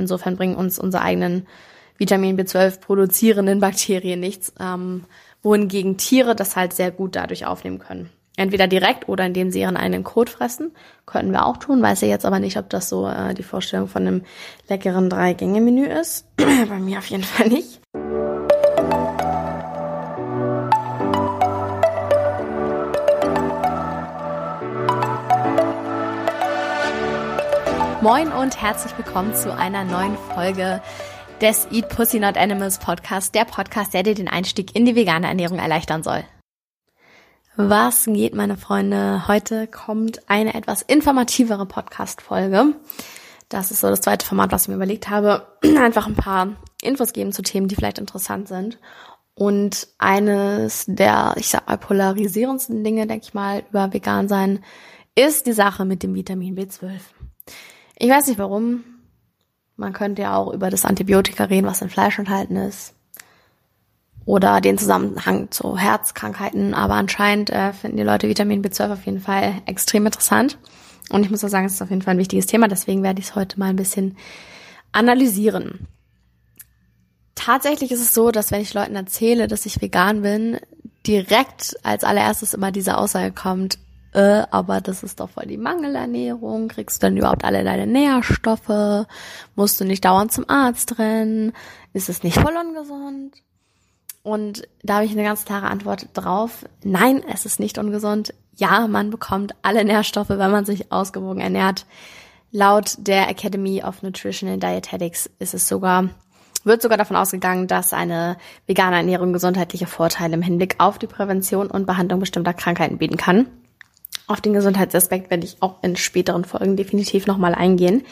Insofern bringen uns unsere eigenen Vitamin B12 produzierenden Bakterien nichts, ähm, wohingegen Tiere das halt sehr gut dadurch aufnehmen können. Entweder direkt oder indem sie ihren eigenen Kot fressen. Könnten wir auch tun, weiß ich jetzt aber nicht, ob das so äh, die Vorstellung von einem leckeren Drei-Gänge-Menü ist. Bei mir auf jeden Fall nicht. Moin und herzlich willkommen zu einer neuen Folge des Eat Pussy Not Animals Podcast, der Podcast, der dir den Einstieg in die vegane Ernährung erleichtern soll. Was geht, meine Freunde? Heute kommt eine etwas informativere Podcast-Folge. Das ist so das zweite Format, was ich mir überlegt habe. Einfach ein paar Infos geben zu Themen, die vielleicht interessant sind. Und eines der, ich sag mal, polarisierendsten Dinge, denke ich mal, über vegan sein, ist die Sache mit dem Vitamin B12. Ich weiß nicht warum. Man könnte ja auch über das Antibiotika reden, was in Fleisch enthalten ist. Oder den Zusammenhang zu Herzkrankheiten. Aber anscheinend äh, finden die Leute Vitamin B12 auf jeden Fall extrem interessant. Und ich muss auch sagen, es ist auf jeden Fall ein wichtiges Thema. Deswegen werde ich es heute mal ein bisschen analysieren. Tatsächlich ist es so, dass wenn ich Leuten erzähle, dass ich vegan bin, direkt als allererstes immer diese Aussage kommt, äh, aber das ist doch voll die Mangelernährung, kriegst du denn überhaupt alle deine Nährstoffe, musst du nicht dauernd zum Arzt rennen, ist es nicht voll ungesund? Und da habe ich eine ganz klare Antwort drauf. Nein, es ist nicht ungesund. Ja, man bekommt alle Nährstoffe, wenn man sich ausgewogen ernährt. Laut der Academy of Nutrition and Dietetics ist es sogar, wird sogar davon ausgegangen, dass eine vegane Ernährung gesundheitliche Vorteile im Hinblick auf die Prävention und Behandlung bestimmter Krankheiten bieten kann. Auf den Gesundheitsaspekt werde ich auch in späteren Folgen definitiv nochmal eingehen.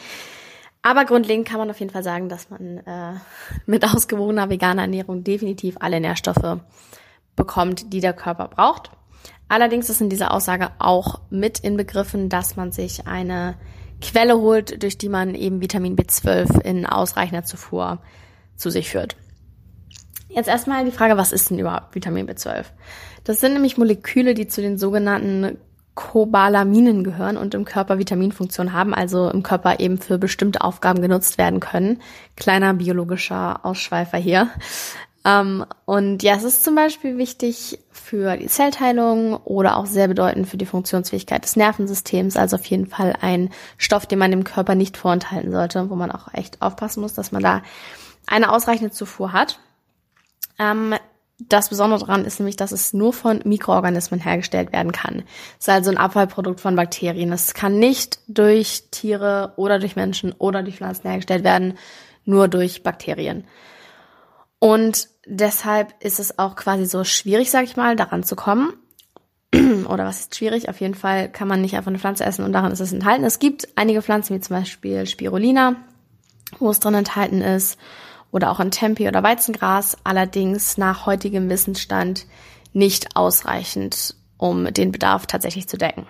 Aber grundlegend kann man auf jeden Fall sagen, dass man äh, mit ausgewogener veganer Ernährung definitiv alle Nährstoffe bekommt, die der Körper braucht. Allerdings ist in dieser Aussage auch mit inbegriffen, dass man sich eine Quelle holt, durch die man eben Vitamin B12 in ausreichender Zufuhr zu sich führt. Jetzt erstmal die Frage, was ist denn überhaupt Vitamin B12? Das sind nämlich Moleküle, die zu den sogenannten Cobalaminen gehören und im Körper Vitaminfunktion haben, also im Körper eben für bestimmte Aufgaben genutzt werden können. Kleiner biologischer Ausschweifer hier. Ähm, und ja, es ist zum Beispiel wichtig für die Zellteilung oder auch sehr bedeutend für die Funktionsfähigkeit des Nervensystems. Also auf jeden Fall ein Stoff, den man dem Körper nicht vorenthalten sollte, wo man auch echt aufpassen muss, dass man da eine ausreichende Zufuhr hat. Ähm, das Besondere daran ist nämlich, dass es nur von Mikroorganismen hergestellt werden kann. Es ist also ein Abfallprodukt von Bakterien. Es kann nicht durch Tiere oder durch Menschen oder durch Pflanzen hergestellt werden, nur durch Bakterien. Und deshalb ist es auch quasi so schwierig, sag ich mal, daran zu kommen. oder was ist schwierig? Auf jeden Fall kann man nicht einfach eine Pflanze essen und daran ist es enthalten. Es gibt einige Pflanzen, wie zum Beispiel Spirulina, wo es drin enthalten ist oder auch in Tempe oder Weizengras, allerdings nach heutigem Wissensstand nicht ausreichend, um den Bedarf tatsächlich zu decken.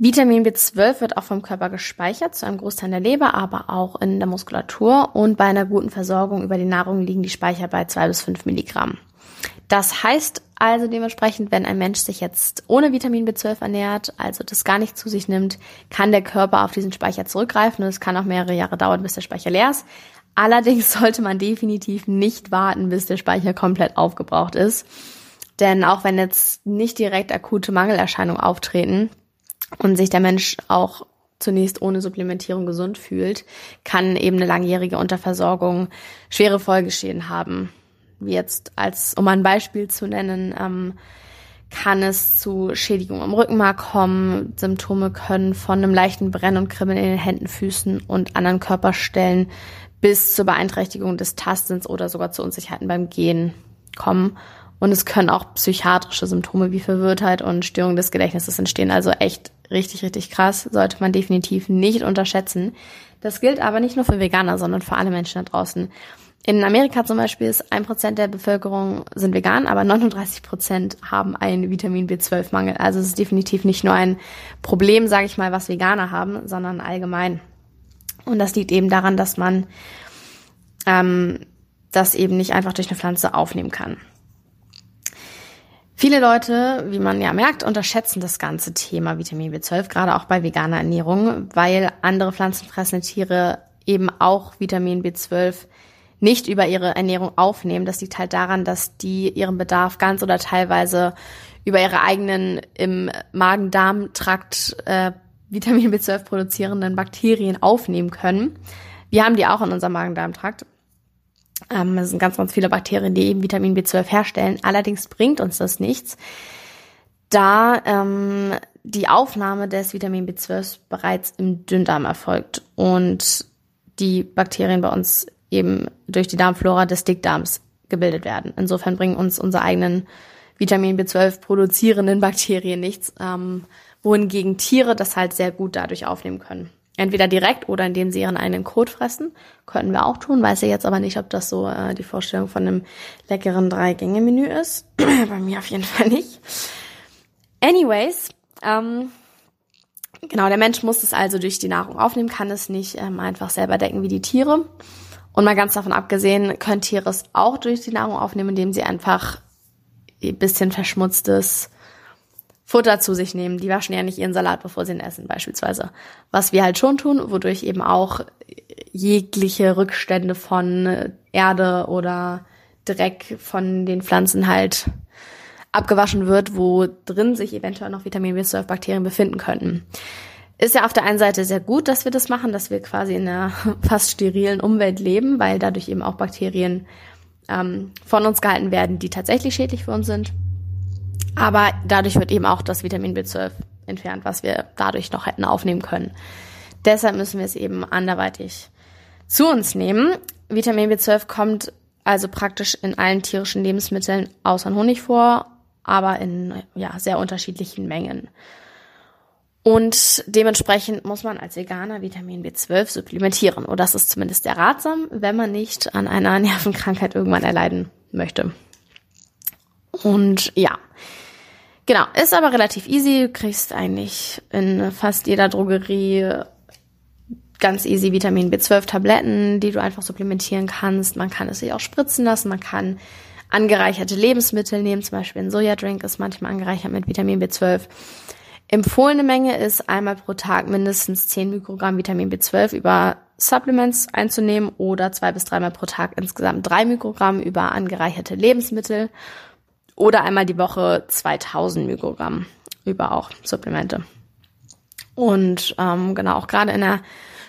Vitamin B12 wird auch vom Körper gespeichert, zu einem Großteil in der Leber, aber auch in der Muskulatur. Und bei einer guten Versorgung über die Nahrung liegen die Speicher bei zwei bis fünf Milligramm. Das heißt also dementsprechend, wenn ein Mensch sich jetzt ohne Vitamin B12 ernährt, also das gar nicht zu sich nimmt, kann der Körper auf diesen Speicher zurückgreifen und es kann auch mehrere Jahre dauern, bis der Speicher leer ist. Allerdings sollte man definitiv nicht warten, bis der Speicher komplett aufgebraucht ist. Denn auch wenn jetzt nicht direkt akute Mangelerscheinungen auftreten und sich der Mensch auch zunächst ohne Supplementierung gesund fühlt, kann eben eine langjährige Unterversorgung schwere Folgeschäden haben. Wie jetzt als, um ein Beispiel zu nennen, ähm, kann es zu Schädigungen im Rückenmark kommen. Symptome können von einem leichten Brennen und Kribbeln in den Händen, Füßen und anderen Körperstellen bis zur Beeinträchtigung des Tastens oder sogar zu Unsicherheiten beim Gehen kommen. Und es können auch psychiatrische Symptome wie Verwirrtheit und Störung des Gedächtnisses entstehen. Also echt richtig, richtig krass. Sollte man definitiv nicht unterschätzen. Das gilt aber nicht nur für Veganer, sondern für alle Menschen da draußen. In Amerika zum Beispiel ist ein Prozent der Bevölkerung sind vegan, aber 39 Prozent haben einen Vitamin B12-Mangel. Also es ist definitiv nicht nur ein Problem, sage ich mal, was Veganer haben, sondern allgemein. Und das liegt eben daran, dass man ähm, das eben nicht einfach durch eine Pflanze aufnehmen kann. Viele Leute, wie man ja merkt, unterschätzen das ganze Thema Vitamin B12, gerade auch bei veganer Ernährung, weil andere pflanzenfressende Tiere eben auch Vitamin B12 nicht über ihre Ernährung aufnehmen. Das liegt halt daran, dass die ihren Bedarf ganz oder teilweise über ihre eigenen im Magen-Darm-Trakt äh, Vitamin B12 produzierenden Bakterien aufnehmen können. Wir haben die auch in unserem Magen-Darm-Trakt. Ähm, das sind ganz, ganz viele Bakterien, die eben Vitamin B12 herstellen. Allerdings bringt uns das nichts, da ähm, die Aufnahme des Vitamin B12 bereits im Dünndarm erfolgt und die Bakterien bei uns eben durch die Darmflora des Dickdarms gebildet werden. Insofern bringen uns unsere eigenen Vitamin B12 produzierenden Bakterien nichts, ähm, wohingegen Tiere das halt sehr gut dadurch aufnehmen können. Entweder direkt oder indem sie ihren eigenen Kot fressen. Könnten wir auch tun, weiß ich jetzt aber nicht, ob das so äh, die Vorstellung von einem leckeren Drei-Gänge-Menü ist. Bei mir auf jeden Fall nicht. Anyways, ähm, genau, der Mensch muss es also durch die Nahrung aufnehmen, kann es nicht ähm, einfach selber decken wie die Tiere. Und mal ganz davon abgesehen, können Tiere es auch durch die Nahrung aufnehmen, indem sie einfach ein bisschen verschmutztes Futter zu sich nehmen. Die waschen ja nicht ihren Salat, bevor sie ihn essen, beispielsweise. Was wir halt schon tun, wodurch eben auch jegliche Rückstände von Erde oder Dreck von den Pflanzen halt abgewaschen wird, wo drin sich eventuell noch Vitamin B12 Bakterien befinden könnten. Ist ja auf der einen Seite sehr gut, dass wir das machen, dass wir quasi in einer fast sterilen Umwelt leben, weil dadurch eben auch Bakterien ähm, von uns gehalten werden, die tatsächlich schädlich für uns sind. Aber dadurch wird eben auch das Vitamin B12 entfernt, was wir dadurch noch hätten aufnehmen können. Deshalb müssen wir es eben anderweitig zu uns nehmen. Vitamin B12 kommt also praktisch in allen tierischen Lebensmitteln außer Honig vor, aber in ja, sehr unterschiedlichen Mengen. Und dementsprechend muss man als Veganer Vitamin B12 supplementieren. Oder das ist zumindest sehr ratsam, wenn man nicht an einer Nervenkrankheit irgendwann erleiden möchte. Und ja, Genau, ist aber relativ easy. Du kriegst eigentlich in fast jeder Drogerie ganz easy Vitamin B12 Tabletten, die du einfach supplementieren kannst. Man kann es sich auch spritzen lassen. Man kann angereicherte Lebensmittel nehmen. Zum Beispiel ein Sojadrink ist manchmal angereichert mit Vitamin B12. Empfohlene Menge ist einmal pro Tag mindestens 10 Mikrogramm Vitamin B12 über Supplements einzunehmen oder zwei bis dreimal pro Tag insgesamt drei Mikrogramm über angereicherte Lebensmittel oder einmal die Woche 2000 Mikrogramm über auch Supplemente. Und ähm, genau, auch gerade in der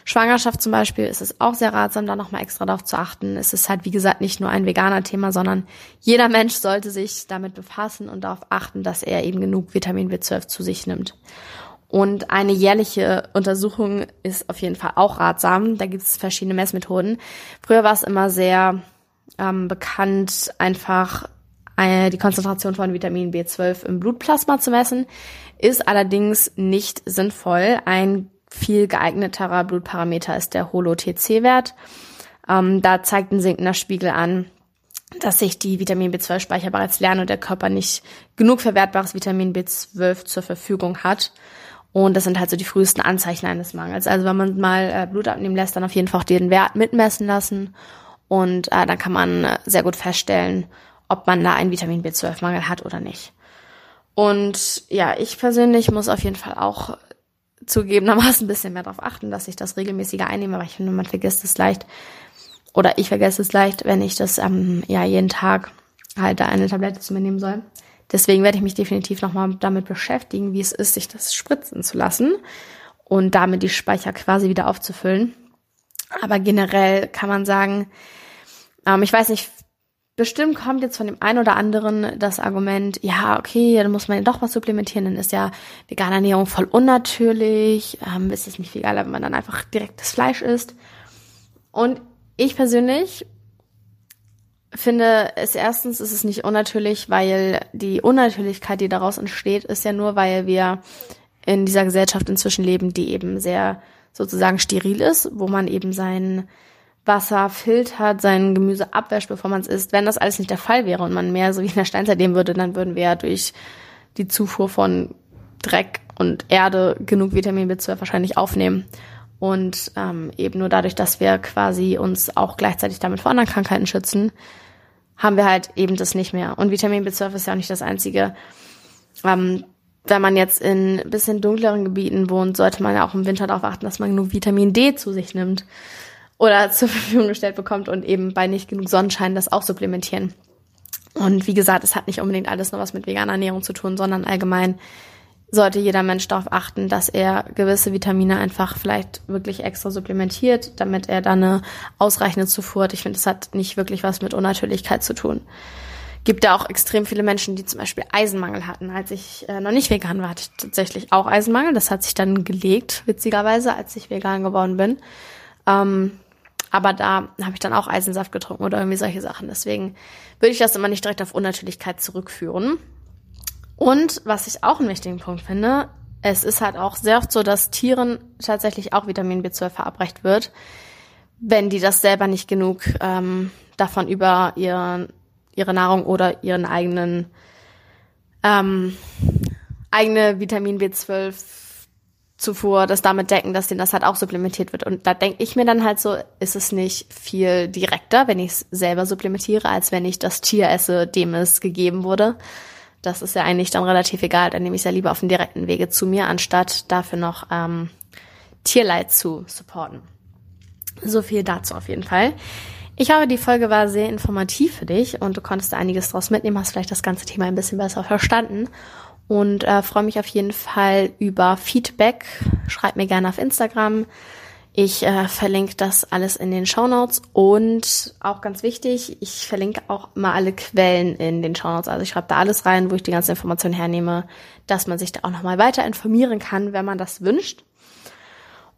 Schwangerschaft zum Beispiel ist es auch sehr ratsam, da nochmal extra darauf zu achten. Es ist halt, wie gesagt, nicht nur ein veganer Thema, sondern jeder Mensch sollte sich damit befassen und darauf achten, dass er eben genug Vitamin B12 zu sich nimmt. Und eine jährliche Untersuchung ist auf jeden Fall auch ratsam. Da gibt es verschiedene Messmethoden. Früher war es immer sehr ähm, bekannt, einfach die Konzentration von Vitamin B12 im Blutplasma zu messen, ist allerdings nicht sinnvoll. Ein viel geeigneterer Blutparameter ist der Holo-TC-Wert. Ähm, da zeigt ein sinkender Spiegel an, dass sich die Vitamin B12-Speicher bereits lernen und der Körper nicht genug verwertbares Vitamin B12 zur Verfügung hat. Und das sind halt so die frühesten Anzeichen eines Mangels. Also wenn man mal äh, Blut abnehmen lässt, dann auf jeden Fall auch den Wert mitmessen lassen. Und äh, dann kann man äh, sehr gut feststellen, ob man da einen Vitamin B12-Mangel hat oder nicht. Und ja, ich persönlich muss auf jeden Fall auch zugegebenermaßen ein bisschen mehr darauf achten, dass ich das regelmäßiger einnehme, weil ich finde, man vergisst es leicht. Oder ich vergesse es leicht, wenn ich das ähm, ja jeden Tag halt da eine Tablette zu mir nehmen soll. Deswegen werde ich mich definitiv nochmal damit beschäftigen, wie es ist, sich das spritzen zu lassen und damit die Speicher quasi wieder aufzufüllen. Aber generell kann man sagen, ähm, ich weiß nicht, Bestimmt kommt jetzt von dem einen oder anderen das Argument, ja, okay, dann muss man ja doch was supplementieren, dann ist ja vegane Ernährung voll unnatürlich, ähm, ist es nicht viel wenn man dann einfach direkt das Fleisch isst. Und ich persönlich finde es erstens ist es nicht unnatürlich, weil die Unnatürlichkeit, die daraus entsteht, ist ja nur, weil wir in dieser Gesellschaft inzwischen leben, die eben sehr sozusagen steril ist, wo man eben seinen Wasser filtert, sein Gemüse abwäscht, bevor man es isst. Wenn das alles nicht der Fall wäre und man mehr so wie in der Steinzeit leben würde, dann würden wir ja durch die Zufuhr von Dreck und Erde genug Vitamin B12 wahrscheinlich aufnehmen. Und ähm, eben nur dadurch, dass wir quasi uns auch gleichzeitig damit vor anderen Krankheiten schützen, haben wir halt eben das nicht mehr. Und Vitamin B12 ist ja auch nicht das einzige. Ähm, wenn man jetzt in bisschen dunkleren Gebieten wohnt, sollte man ja auch im Winter darauf achten, dass man genug Vitamin D zu sich nimmt. Oder zur Verfügung gestellt bekommt und eben bei nicht genug Sonnenschein das auch supplementieren. Und wie gesagt, es hat nicht unbedingt alles nur was mit veganer Ernährung zu tun, sondern allgemein sollte jeder Mensch darauf achten, dass er gewisse Vitamine einfach vielleicht wirklich extra supplementiert, damit er dann eine ausreichende Zufuhr hat. Ich finde, das hat nicht wirklich was mit Unnatürlichkeit zu tun. Gibt da auch extrem viele Menschen, die zum Beispiel Eisenmangel hatten. Als ich äh, noch nicht vegan war, hatte ich tatsächlich auch Eisenmangel. Das hat sich dann gelegt, witzigerweise, als ich vegan geworden bin. Ähm, aber da habe ich dann auch Eisensaft getrunken oder irgendwie solche Sachen. Deswegen würde ich das immer nicht direkt auf Unnatürlichkeit zurückführen. Und was ich auch einen wichtigen Punkt finde, es ist halt auch sehr oft so, dass Tieren tatsächlich auch Vitamin B12 verabreicht wird, wenn die das selber nicht genug ähm, davon über ihren, ihre Nahrung oder ihren eigenen ähm, eigene Vitamin B12 Zufuhr das damit decken, dass denen das halt auch supplementiert wird. Und da denke ich mir dann halt so, ist es nicht viel direkter, wenn ich es selber supplementiere, als wenn ich das Tier esse, dem es gegeben wurde. Das ist ja eigentlich dann relativ egal. Dann nehme ich es ja lieber auf dem direkten Wege zu mir, anstatt dafür noch ähm, Tierleid zu supporten. So viel dazu auf jeden Fall. Ich hoffe, die Folge war sehr informativ für dich und du konntest da einiges draus mitnehmen, hast vielleicht das ganze Thema ein bisschen besser verstanden und äh, freue mich auf jeden Fall über Feedback. Schreib mir gerne auf Instagram. Ich äh, verlinke das alles in den Show Notes und auch ganz wichtig, ich verlinke auch mal alle Quellen in den Show Notes. Also ich schreibe da alles rein, wo ich die ganze Information hernehme, dass man sich da auch nochmal weiter informieren kann, wenn man das wünscht.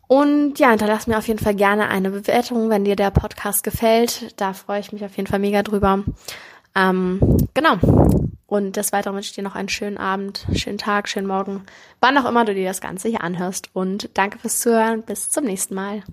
Und ja, hinterlass mir auf jeden Fall gerne eine Bewertung, wenn dir der Podcast gefällt. Da freue ich mich auf jeden Fall mega drüber. Ähm, genau. Und des Weiteren wünsche ich dir noch einen schönen Abend, schönen Tag, schönen Morgen, wann auch immer du dir das Ganze hier anhörst. Und danke fürs Zuhören. Bis zum nächsten Mal.